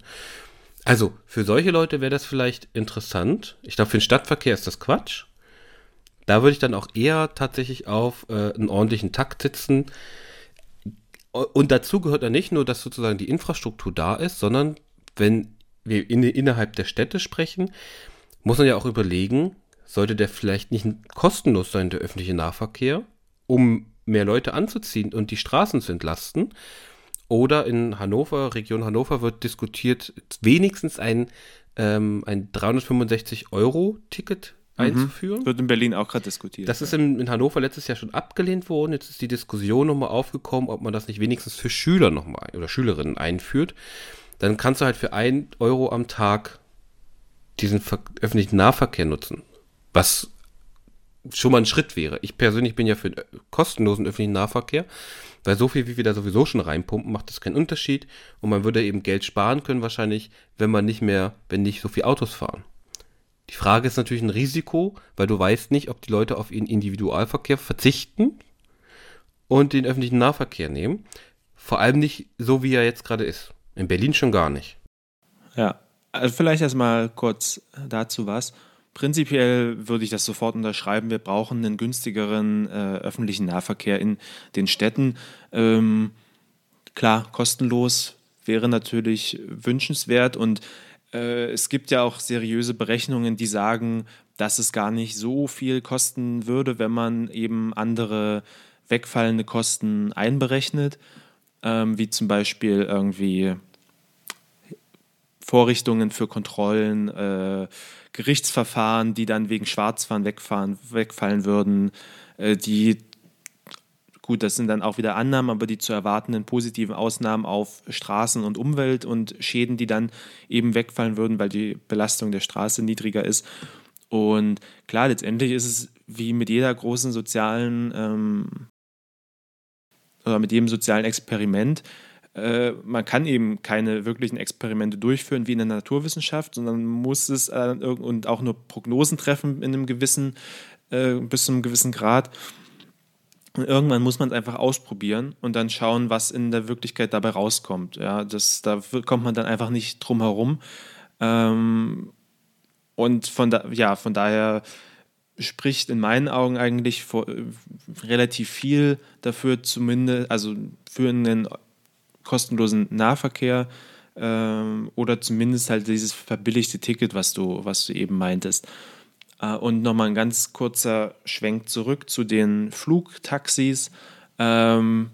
Also, für solche Leute wäre das vielleicht interessant. Ich glaube, für den Stadtverkehr ist das Quatsch. Da würde ich dann auch eher tatsächlich auf äh, einen ordentlichen Takt sitzen. Und dazu gehört ja nicht nur, dass sozusagen die Infrastruktur da ist, sondern wenn wir in, innerhalb der Städte sprechen, muss man ja auch überlegen, sollte der vielleicht nicht kostenlos sein, der öffentliche Nahverkehr, um mehr Leute anzuziehen und die Straßen zu entlasten? Oder in Hannover, Region Hannover wird diskutiert, wenigstens ein, ähm, ein 365-Euro-Ticket einzuführen. Wird in Berlin auch gerade diskutiert. Das ist in, in Hannover letztes Jahr schon abgelehnt worden. Jetzt ist die Diskussion nochmal aufgekommen, ob man das nicht wenigstens für Schüler nochmal oder Schülerinnen einführt. Dann kannst du halt für ein Euro am Tag diesen öffentlichen Nahverkehr nutzen. Was schon mal ein Schritt wäre. Ich persönlich bin ja für den kostenlosen öffentlichen Nahverkehr, weil so viel, wie wir da sowieso schon reinpumpen, macht das keinen Unterschied. Und man würde eben Geld sparen können, wahrscheinlich, wenn man nicht mehr, wenn nicht so viele Autos fahren. Die Frage ist natürlich ein Risiko, weil du weißt nicht, ob die Leute auf ihren Individualverkehr verzichten und den öffentlichen Nahverkehr nehmen. Vor allem nicht so, wie er jetzt gerade ist. In Berlin schon gar nicht. Ja, also vielleicht erstmal kurz dazu was. Prinzipiell würde ich das sofort unterschreiben. Wir brauchen einen günstigeren äh, öffentlichen Nahverkehr in den Städten. Ähm, klar, kostenlos wäre natürlich wünschenswert und äh, es gibt ja auch seriöse Berechnungen, die sagen, dass es gar nicht so viel kosten würde, wenn man eben andere wegfallende Kosten einberechnet, ähm, wie zum Beispiel irgendwie Vorrichtungen für Kontrollen, äh, Gerichtsverfahren, die dann wegen Schwarzfahren wegfahren, wegfallen würden, äh, die, gut, das sind dann auch wieder Annahmen, aber die zu erwartenden positiven Ausnahmen auf Straßen und Umwelt und Schäden, die dann eben wegfallen würden, weil die Belastung der Straße niedriger ist. Und klar, letztendlich ist es wie mit jeder großen sozialen ähm, oder mit jedem sozialen Experiment, äh, man kann eben keine wirklichen Experimente durchführen wie in der Naturwissenschaft, sondern muss es äh, und auch nur Prognosen treffen in einem gewissen, äh, bis zu einem gewissen Grad. Und irgendwann muss man es einfach ausprobieren und dann schauen, was in der Wirklichkeit dabei rauskommt. Ja, das, da kommt man dann einfach nicht drum herum. Ähm, und von, da, ja, von daher spricht in meinen Augen eigentlich vor, relativ viel dafür, zumindest, also für einen kostenlosen Nahverkehr ähm, oder zumindest halt dieses verbilligte Ticket, was du, was du eben meintest. Äh, und nochmal ein ganz kurzer Schwenk zurück zu den Flugtaxis. Ähm,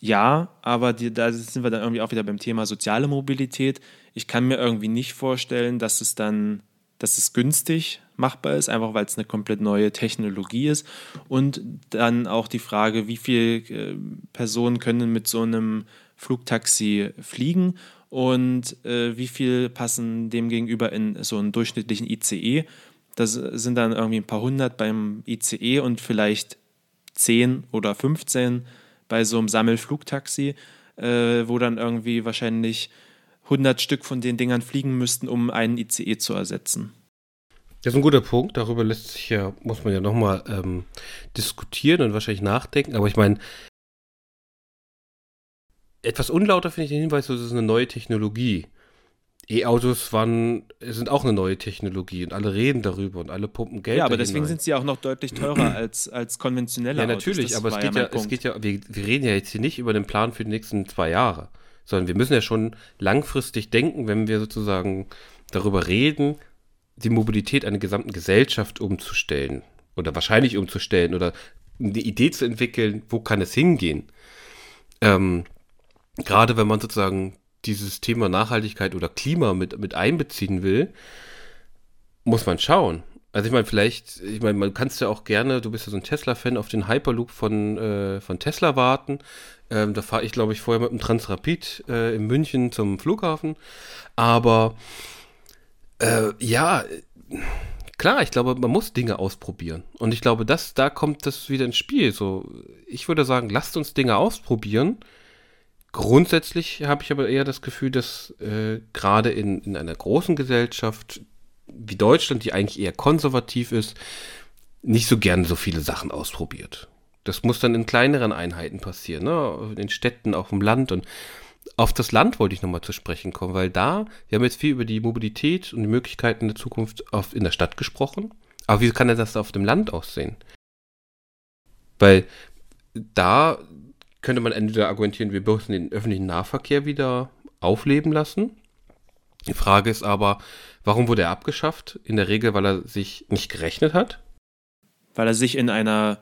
ja, aber die, da sind wir dann irgendwie auch wieder beim Thema soziale Mobilität. Ich kann mir irgendwie nicht vorstellen, dass es dann, dass es günstig machbar ist, einfach weil es eine komplett neue Technologie ist. Und dann auch die Frage, wie viele äh, Personen können mit so einem Flugtaxi fliegen und äh, wie viel passen dem gegenüber in so einen durchschnittlichen ICE. Das sind dann irgendwie ein paar hundert beim ICE und vielleicht zehn oder 15 bei so einem Sammelflugtaxi, äh, wo dann irgendwie wahrscheinlich 100 Stück von den Dingern fliegen müssten, um einen ICE zu ersetzen. Das ist ein guter Punkt. Darüber lässt sich ja, muss man ja nochmal ähm, diskutieren und wahrscheinlich nachdenken. Aber ich meine, etwas unlauter finde ich den Hinweis, das ist eine neue Technologie. E-Autos waren, sind auch eine neue Technologie und alle reden darüber und alle pumpen Geld. Ja, aber deswegen rein. sind sie auch noch deutlich teurer als, als konventionelle Autos. Ja, natürlich, aber es geht ja, ja es geht ja, wir, wir reden ja jetzt hier nicht über den Plan für die nächsten zwei Jahre, sondern wir müssen ja schon langfristig denken, wenn wir sozusagen darüber reden, die Mobilität einer gesamten Gesellschaft umzustellen oder wahrscheinlich umzustellen oder eine Idee zu entwickeln, wo kann es hingehen. Ähm, gerade wenn man sozusagen dieses Thema Nachhaltigkeit oder Klima mit, mit einbeziehen will, muss man schauen. Also ich meine, vielleicht, ich meine, man kannst ja auch gerne, du bist ja so ein Tesla-Fan, auf den Hyperloop von, äh, von Tesla warten. Ähm, da fahre ich, glaube ich, vorher mit dem Transrapid äh, in München zum Flughafen. Aber äh, ja, klar, ich glaube, man muss Dinge ausprobieren. Und ich glaube, das, da kommt das wieder ins Spiel. So, ich würde sagen, lasst uns Dinge ausprobieren Grundsätzlich habe ich aber eher das Gefühl, dass äh, gerade in, in einer großen Gesellschaft wie Deutschland, die eigentlich eher konservativ ist, nicht so gern so viele Sachen ausprobiert. Das muss dann in kleineren Einheiten passieren, ne? in Städten, auch im Land. Und auf das Land wollte ich nochmal zu sprechen kommen, weil da, wir haben jetzt viel über die Mobilität und die Möglichkeiten der Zukunft auf, in der Stadt gesprochen. Aber wie kann denn das auf dem Land aussehen? Weil da könnte man entweder argumentieren, wir müssen den öffentlichen Nahverkehr wieder aufleben lassen. Die Frage ist aber, warum wurde er abgeschafft? In der Regel, weil er sich nicht gerechnet hat. Weil er sich in einer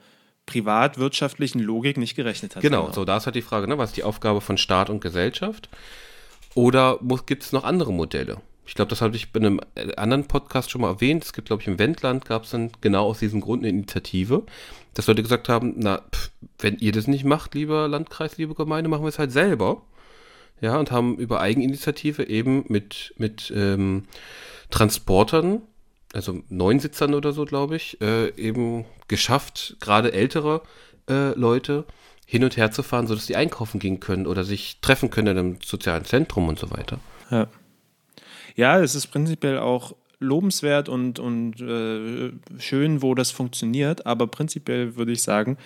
privatwirtschaftlichen Logik nicht gerechnet hat. Genau, genau. so da ist halt die Frage, ne, was ist die Aufgabe von Staat und Gesellschaft? Oder gibt es noch andere Modelle? Ich glaube, das habe ich bei einem äh, anderen Podcast schon mal erwähnt. Es gibt, glaube ich, im Wendland gab es dann genau aus diesem Grund eine Initiative, dass Leute gesagt haben, na, pff, wenn ihr das nicht macht, lieber Landkreis, liebe Gemeinde, machen wir es halt selber. Ja, und haben über Eigeninitiative eben mit, mit ähm, Transportern, also Neunsitzern oder so, glaube ich, äh, eben geschafft, gerade ältere äh, Leute hin und her zu fahren, sodass die einkaufen gehen können oder sich treffen können in einem sozialen Zentrum und so weiter. Ja. Ja, es ist prinzipiell auch lobenswert und, und äh, schön, wo das funktioniert, aber prinzipiell würde ich sagen,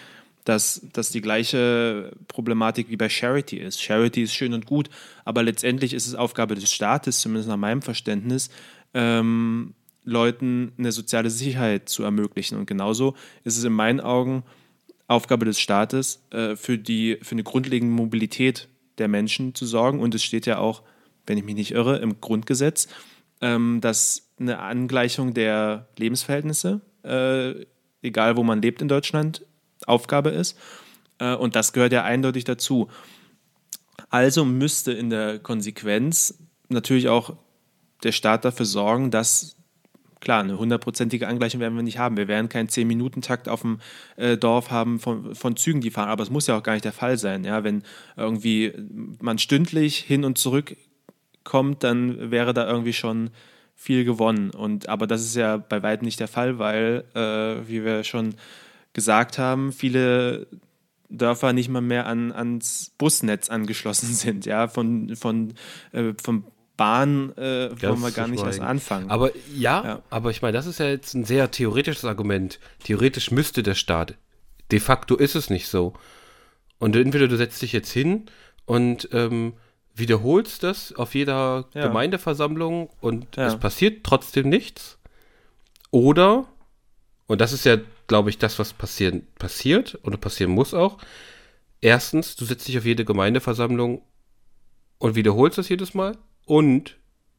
dass das die gleiche Problematik wie bei Charity ist. Charity ist schön und gut, aber letztendlich ist es Aufgabe des Staates, zumindest nach meinem Verständnis, ähm, Leuten eine soziale Sicherheit zu ermöglichen. Und genauso ist es in meinen Augen Aufgabe des Staates, äh, für, die, für eine grundlegende Mobilität der Menschen zu sorgen. Und es steht ja auch, wenn ich mich nicht irre, im Grundgesetz, ähm, dass eine Angleichung der Lebensverhältnisse, äh, egal wo man lebt in Deutschland, Aufgabe ist. Äh, und das gehört ja eindeutig dazu. Also müsste in der Konsequenz natürlich auch der Staat dafür sorgen, dass, klar, eine hundertprozentige Angleichung werden wir nicht haben. Wir werden keinen 10-Minuten-Takt auf dem äh, Dorf haben von, von Zügen, die fahren. Aber es muss ja auch gar nicht der Fall sein. Ja? Wenn irgendwie man stündlich hin und zurück kommt, dann wäre da irgendwie schon viel gewonnen. Und, aber das ist ja bei weitem nicht der Fall, weil, äh, wie wir schon gesagt haben, viele Dörfer nicht mal mehr an, ans Busnetz angeschlossen sind, ja, von, von, äh, vom Bahn äh, wollen wir gar nicht erst anfangen. Aber ja, ja. aber ich meine, das ist ja jetzt ein sehr theoretisches Argument. Theoretisch müsste der Staat. De facto ist es nicht so. Und entweder du setzt dich jetzt hin und ähm, wiederholst das auf jeder ja. Gemeindeversammlung und ja. es passiert trotzdem nichts. Oder, und das ist ja, glaube ich, das, was passieren, passiert oder passieren muss auch. Erstens, du setzt dich auf jede Gemeindeversammlung und wiederholst das jedes Mal. Und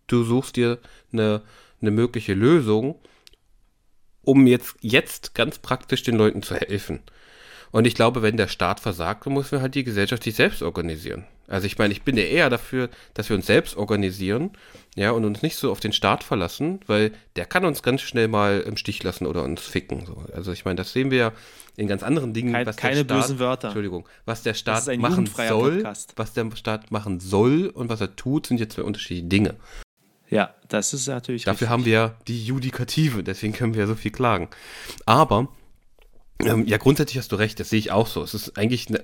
du suchst dir eine, eine mögliche Lösung, um jetzt, jetzt ganz praktisch den Leuten zu helfen. Und ich glaube, wenn der Staat versagt, dann muss man halt die Gesellschaft sich selbst organisieren. Also ich meine, ich bin ja eher dafür, dass wir uns selbst organisieren, ja, und uns nicht so auf den Staat verlassen, weil der kann uns ganz schnell mal im Stich lassen oder uns ficken. So. Also ich meine, das sehen wir ja in ganz anderen Dingen, Kein, was keine der Staat, bösen Wörter. Entschuldigung, was der Staat machen soll, Podcast. was der Staat machen soll und was er tut, sind jetzt zwei unterschiedliche Dinge. Ja, das ist natürlich. Dafür richtig. haben wir die Judikative, deswegen können wir ja so viel klagen. Aber ja, grundsätzlich hast du recht, das sehe ich auch so. Es ist eigentlich eine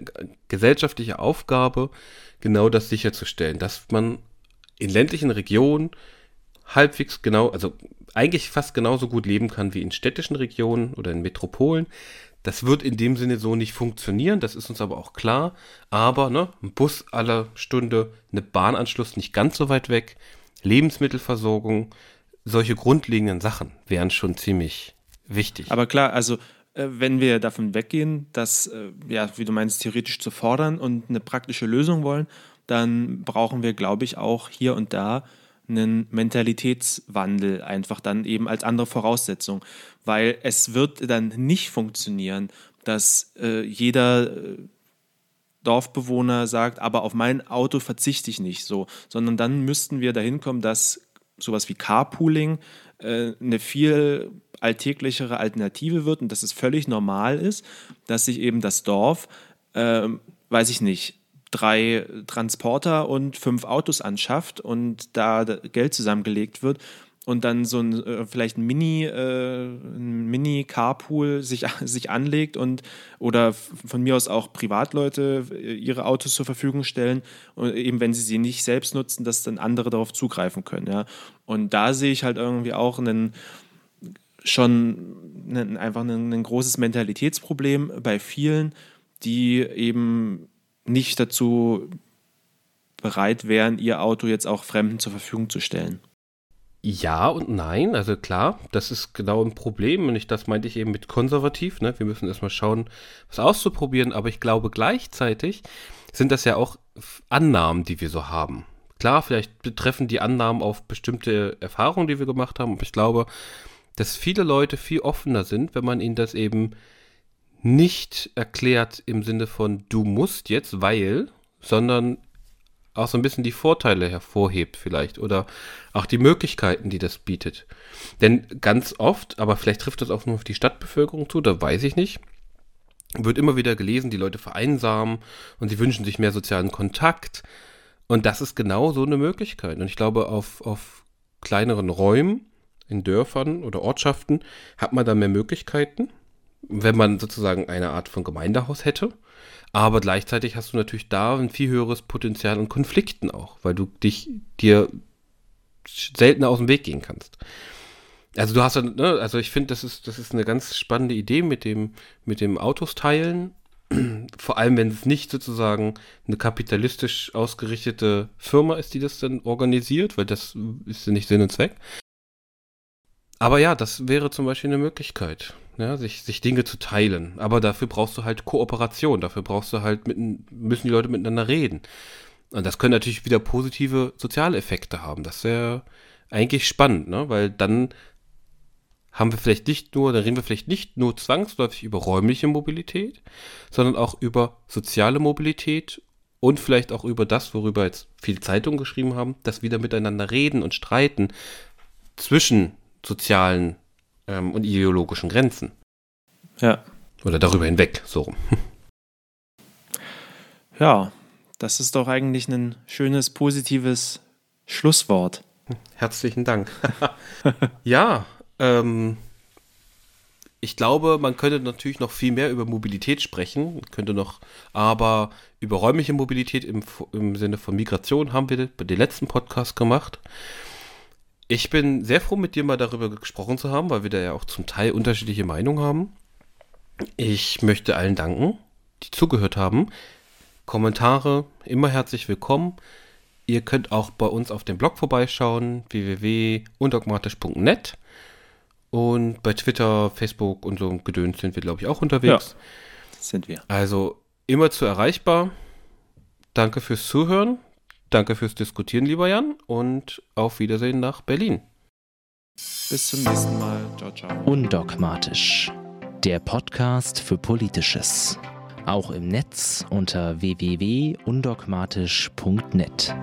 gesellschaftliche Aufgabe, genau das sicherzustellen, dass man in ländlichen Regionen halbwegs genau, also eigentlich fast genauso gut leben kann wie in städtischen Regionen oder in Metropolen. Das wird in dem Sinne so nicht funktionieren, das ist uns aber auch klar. Aber ne, ein Bus aller Stunde, eine Bahnanschluss nicht ganz so weit weg, Lebensmittelversorgung, solche grundlegenden Sachen wären schon ziemlich wichtig. Aber klar, also wenn wir davon weggehen, das, äh, ja, wie du meinst, theoretisch zu fordern und eine praktische Lösung wollen, dann brauchen wir, glaube ich, auch hier und da einen Mentalitätswandel einfach dann eben als andere Voraussetzung, weil es wird dann nicht funktionieren, dass äh, jeder äh, Dorfbewohner sagt, aber auf mein Auto verzichte ich nicht so, sondern dann müssten wir dahin kommen, dass sowas wie Carpooling äh, eine viel alltäglichere Alternative wird und dass es völlig normal ist, dass sich eben das Dorf, äh, weiß ich nicht, drei Transporter und fünf Autos anschafft und da Geld zusammengelegt wird und dann so ein äh, vielleicht ein Mini äh, ein Mini Carpool sich sich anlegt und oder von mir aus auch Privatleute äh, ihre Autos zur Verfügung stellen und eben wenn sie sie nicht selbst nutzen, dass dann andere darauf zugreifen können, ja. Und da sehe ich halt irgendwie auch einen schon einen, einfach ein, ein großes Mentalitätsproblem bei vielen, die eben nicht dazu bereit wären, ihr Auto jetzt auch Fremden zur Verfügung zu stellen. Ja und nein, also klar, das ist genau ein Problem und ich, das meinte ich eben mit konservativ, ne? wir müssen erstmal schauen, was auszuprobieren, aber ich glaube gleichzeitig sind das ja auch Annahmen, die wir so haben. Klar, vielleicht betreffen die Annahmen auf bestimmte Erfahrungen, die wir gemacht haben, aber ich glaube, dass viele Leute viel offener sind, wenn man ihnen das eben nicht erklärt im Sinne von du musst jetzt, weil, sondern auch so ein bisschen die Vorteile hervorhebt vielleicht oder auch die Möglichkeiten, die das bietet. Denn ganz oft, aber vielleicht trifft das auch nur auf die Stadtbevölkerung zu, da weiß ich nicht, wird immer wieder gelesen, die Leute vereinsamen und sie wünschen sich mehr sozialen Kontakt. Und das ist genau so eine Möglichkeit. Und ich glaube, auf, auf kleineren Räumen, in Dörfern oder Ortschaften, hat man da mehr Möglichkeiten wenn man sozusagen eine Art von Gemeindehaus hätte. Aber gleichzeitig hast du natürlich da ein viel höheres Potenzial an Konflikten auch, weil du dich dir seltener aus dem Weg gehen kannst. Also du hast ne, also ich finde, das ist, das ist eine ganz spannende Idee mit dem, mit dem Autos teilen. Vor allem, wenn es nicht sozusagen eine kapitalistisch ausgerichtete Firma ist, die das dann organisiert, weil das ist ja nicht Sinn und Zweck. Aber ja, das wäre zum Beispiel eine Möglichkeit ja, sich, sich Dinge zu teilen. Aber dafür brauchst du halt Kooperation, dafür brauchst du halt, mit, müssen die Leute miteinander reden. Und das können natürlich wieder positive soziale Effekte haben. Das wäre eigentlich spannend, ne? weil dann haben wir vielleicht nicht nur, dann reden wir vielleicht nicht nur zwangsläufig über räumliche Mobilität, sondern auch über soziale Mobilität und vielleicht auch über das, worüber jetzt viele Zeitungen geschrieben haben, dass wieder miteinander reden und streiten zwischen sozialen ähm, und ideologischen Grenzen. Ja. Oder darüber hinweg, so rum. Ja, das ist doch eigentlich ein schönes, positives Schlusswort. Herzlichen Dank. ja, ähm, ich glaube, man könnte natürlich noch viel mehr über Mobilität sprechen, könnte noch, aber über räumliche Mobilität im, im Sinne von Migration haben wir den letzten Podcast gemacht. Ich bin sehr froh, mit dir mal darüber gesprochen zu haben, weil wir da ja auch zum Teil unterschiedliche Meinungen haben. Ich möchte allen danken, die zugehört haben. Kommentare immer herzlich willkommen. Ihr könnt auch bei uns auf dem Blog vorbeischauen, www.undogmatisch.net. Und bei Twitter, Facebook und so Gedöns sind wir, glaube ich, auch unterwegs. Ja, sind wir. Also immer zu erreichbar. Danke fürs Zuhören. Danke fürs Diskutieren, lieber Jan, und auf Wiedersehen nach Berlin. Bis zum nächsten Mal. Ciao, ciao. Undogmatisch. Der Podcast für Politisches. Auch im Netz unter www.undogmatisch.net.